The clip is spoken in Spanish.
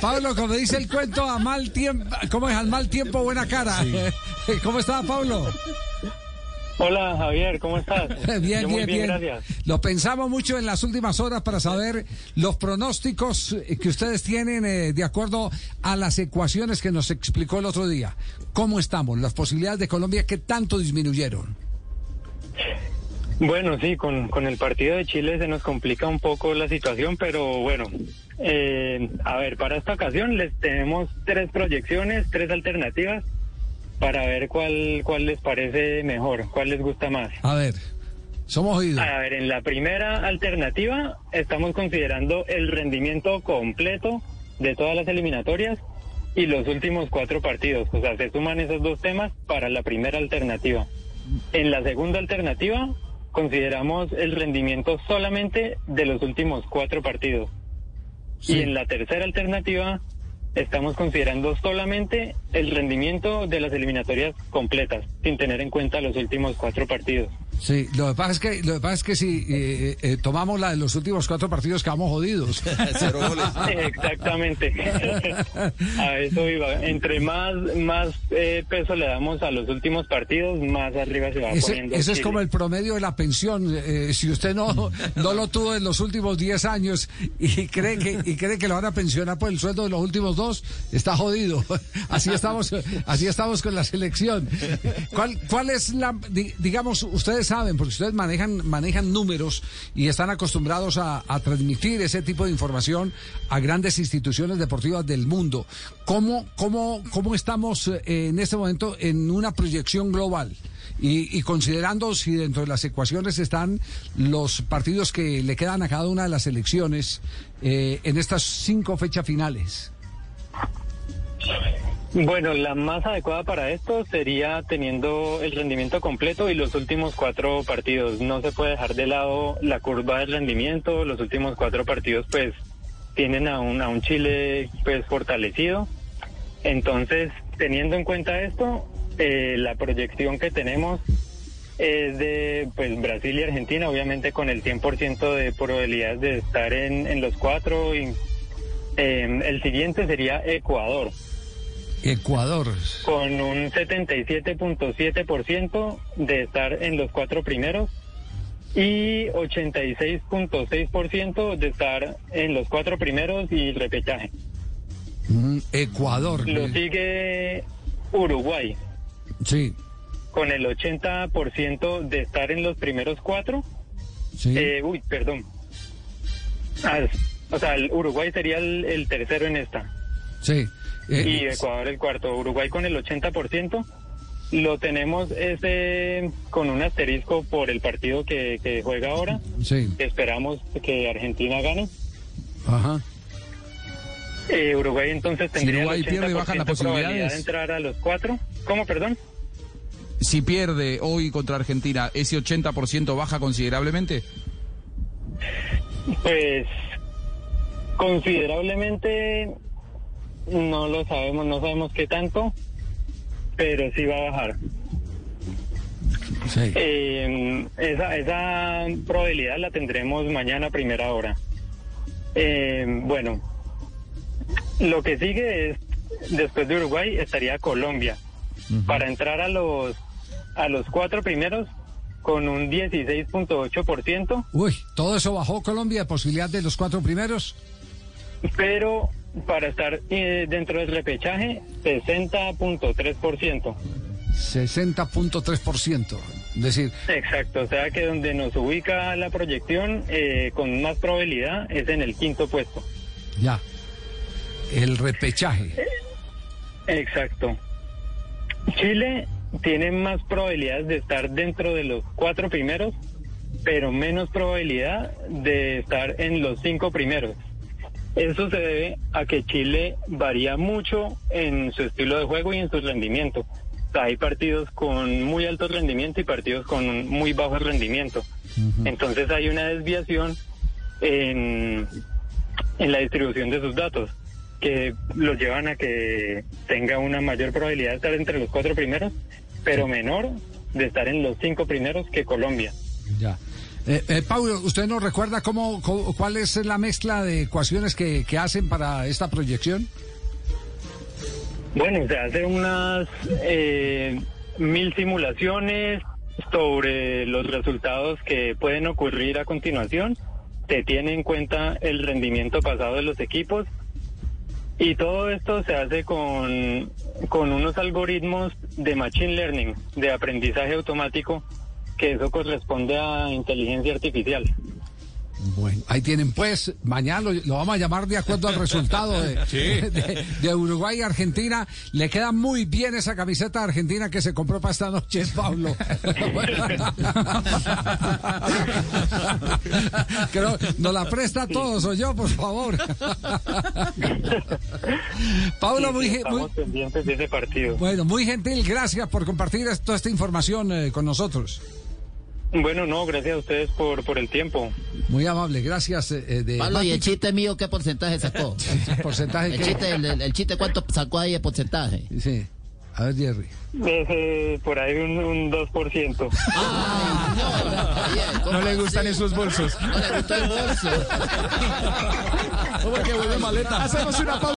Pablo, como dice el cuento, a mal tiempo, ¿cómo es? Al mal tiempo, buena cara. ¿Cómo está, Pablo? Hola Javier, ¿cómo estás? bien, Yo muy bien, bien. gracias. Lo pensamos mucho en las últimas horas para saber los pronósticos eh, que ustedes tienen eh, de acuerdo a las ecuaciones que nos explicó el otro día. ¿Cómo estamos? Las posibilidades de Colombia, ¿qué tanto disminuyeron? Bueno, sí, con, con el partido de Chile se nos complica un poco la situación, pero bueno, eh, a ver, para esta ocasión les tenemos tres proyecciones, tres alternativas para ver cuál, cuál les parece mejor, cuál les gusta más. A ver, somos oídos. A ver, en la primera alternativa estamos considerando el rendimiento completo de todas las eliminatorias y los últimos cuatro partidos. O sea, se suman esos dos temas para la primera alternativa. En la segunda alternativa consideramos el rendimiento solamente de los últimos cuatro partidos. Y en la tercera alternativa estamos considerando solamente el rendimiento de las eliminatorias completas, sin tener en cuenta los últimos cuatro partidos. Sí, lo que pasa es que, lo que, pasa es que si eh, eh, tomamos la de los últimos cuatro partidos, quedamos jodidos. Cero goles. Exactamente. a eso iba. Entre más, más eh, peso le damos a los últimos partidos, más arriba se va Ese, poniendo. ese es como el promedio de la pensión. Eh, si usted no, no lo tuvo en los últimos 10 años y cree que y cree que lo van a pensionar por el sueldo de los últimos dos, está jodido. Así estamos, así estamos con la selección. ¿Cuál, cuál es la, di- digamos, ustedes saben, porque ustedes manejan, manejan números y están acostumbrados a, transmitir ese tipo de información a grandes instituciones deportivas del mundo. ¿Cómo, cómo, cómo estamos eh, en este momento en una proyección global? Y, y considerando si dentro de las ecuaciones están los partidos que le quedan a cada una de las elecciones eh, en estas cinco fechas finales. Bueno, la más adecuada para esto sería teniendo el rendimiento completo y los últimos cuatro partidos. No se puede dejar de lado la curva del rendimiento. Los últimos cuatro partidos, pues, tienen a un, a un Chile, pues, fortalecido. Entonces, teniendo en cuenta esto, eh, la proyección que tenemos es de pues Brasil y Argentina, obviamente con el 100% de probabilidades de estar en, en los cuatro. Y, eh, el siguiente sería Ecuador Ecuador. con un 77.7% de estar en los cuatro primeros y 86.6% de estar en los cuatro primeros y repechaje. Mm, Ecuador. Lo eh, sigue Uruguay Sí, con el 80% de estar en los primeros cuatro. sí. Eh, uy, perdón. Ah, o sea, el Uruguay sería el, el tercero en esta. Sí. Eh, y Ecuador el cuarto. Uruguay con el 80%. Lo tenemos ese con un asterisco por el partido que, que juega ahora. sí. Esperamos que Argentina gane. Ajá. Eh, Uruguay entonces tendría Uruguay el 80% pierde, bajan las probabilidad posibilidades. de entrar a los cuatro. ¿Cómo, perdón? Si pierde hoy contra Argentina, ¿ese 80% baja considerablemente? Pues considerablemente no lo sabemos, no sabemos qué tanto, pero sí va a bajar. Sí. Eh, esa, esa probabilidad la tendremos mañana a primera hora. Eh, bueno, lo que sigue es, después de Uruguay, estaría Colombia. Para entrar a los, a los cuatro primeros con un 16.8%, Uy, todo eso bajó Colombia, posibilidad de los cuatro primeros. pero para estar eh, dentro del repechaje, 60.3%. 60.3%. Es decir, Exacto, o sea que donde nos ubica la proyección eh, con más probabilidad es en el quinto puesto. ya. El repechaje. Exacto. Chile tiene más probabilidades de estar dentro de los cuatro primeros, pero menos probabilidad de estar en los cinco primeros. Eso se debe a que Chile varía mucho en su estilo de juego y en su rendimiento. Hay partidos con muy alto rendimiento y partidos con muy bajo rendimiento. Entonces hay una desviación en, en la distribución de sus datos que los llevan a que tenga una mayor probabilidad de estar entre los cuatro primeros, pero menor de estar en los cinco primeros que Colombia. Ya. Eh, eh, Paulo, ¿usted nos recuerda cómo, cómo- cuál es la mezcla de ecuaciones que, que hacen para esta proyección? Bueno, se hacen unas eh, mil simulaciones sobre los resultados que pueden ocurrir a continuación. Se tiene en cuenta el rendimiento pasado de los equipos y todo esto se hace con, con unos algoritmos de machine learning, de aprendizaje automático, que eso corresponde a inteligencia artificial. Bueno, ahí tienen pues, mañana lo, lo vamos a llamar de acuerdo al resultado de, de- de Uruguay y Argentina. Le queda muy bien esa camiseta de Argentina que se compró para esta noche, Pablo. Creo, nos la presta a todos, o yo, por favor. Pablo, muy, Sí, ge- muy- estamos pendientes de ese partido. bueno, muy gentil, gracias por compartir toda esta información eh, con nosotros. Bueno, no, gracias a ustedes por, por el tiempo. Muy amable, gracias. eh, eh, de Pablo, ¿y el chiste mío qué porcentaje sacó? porcentaje El que- chiste, el, el- el chiste ¿cuánto sacó ahí de porcentaje? Sí. A ver, Jerry. Por ahí un, un 2%. Ay, no, ¿cómo No le gustan así? esos bolsos. No le gustó el bolso. Porque vuelve maleta. Hacemos una pausa.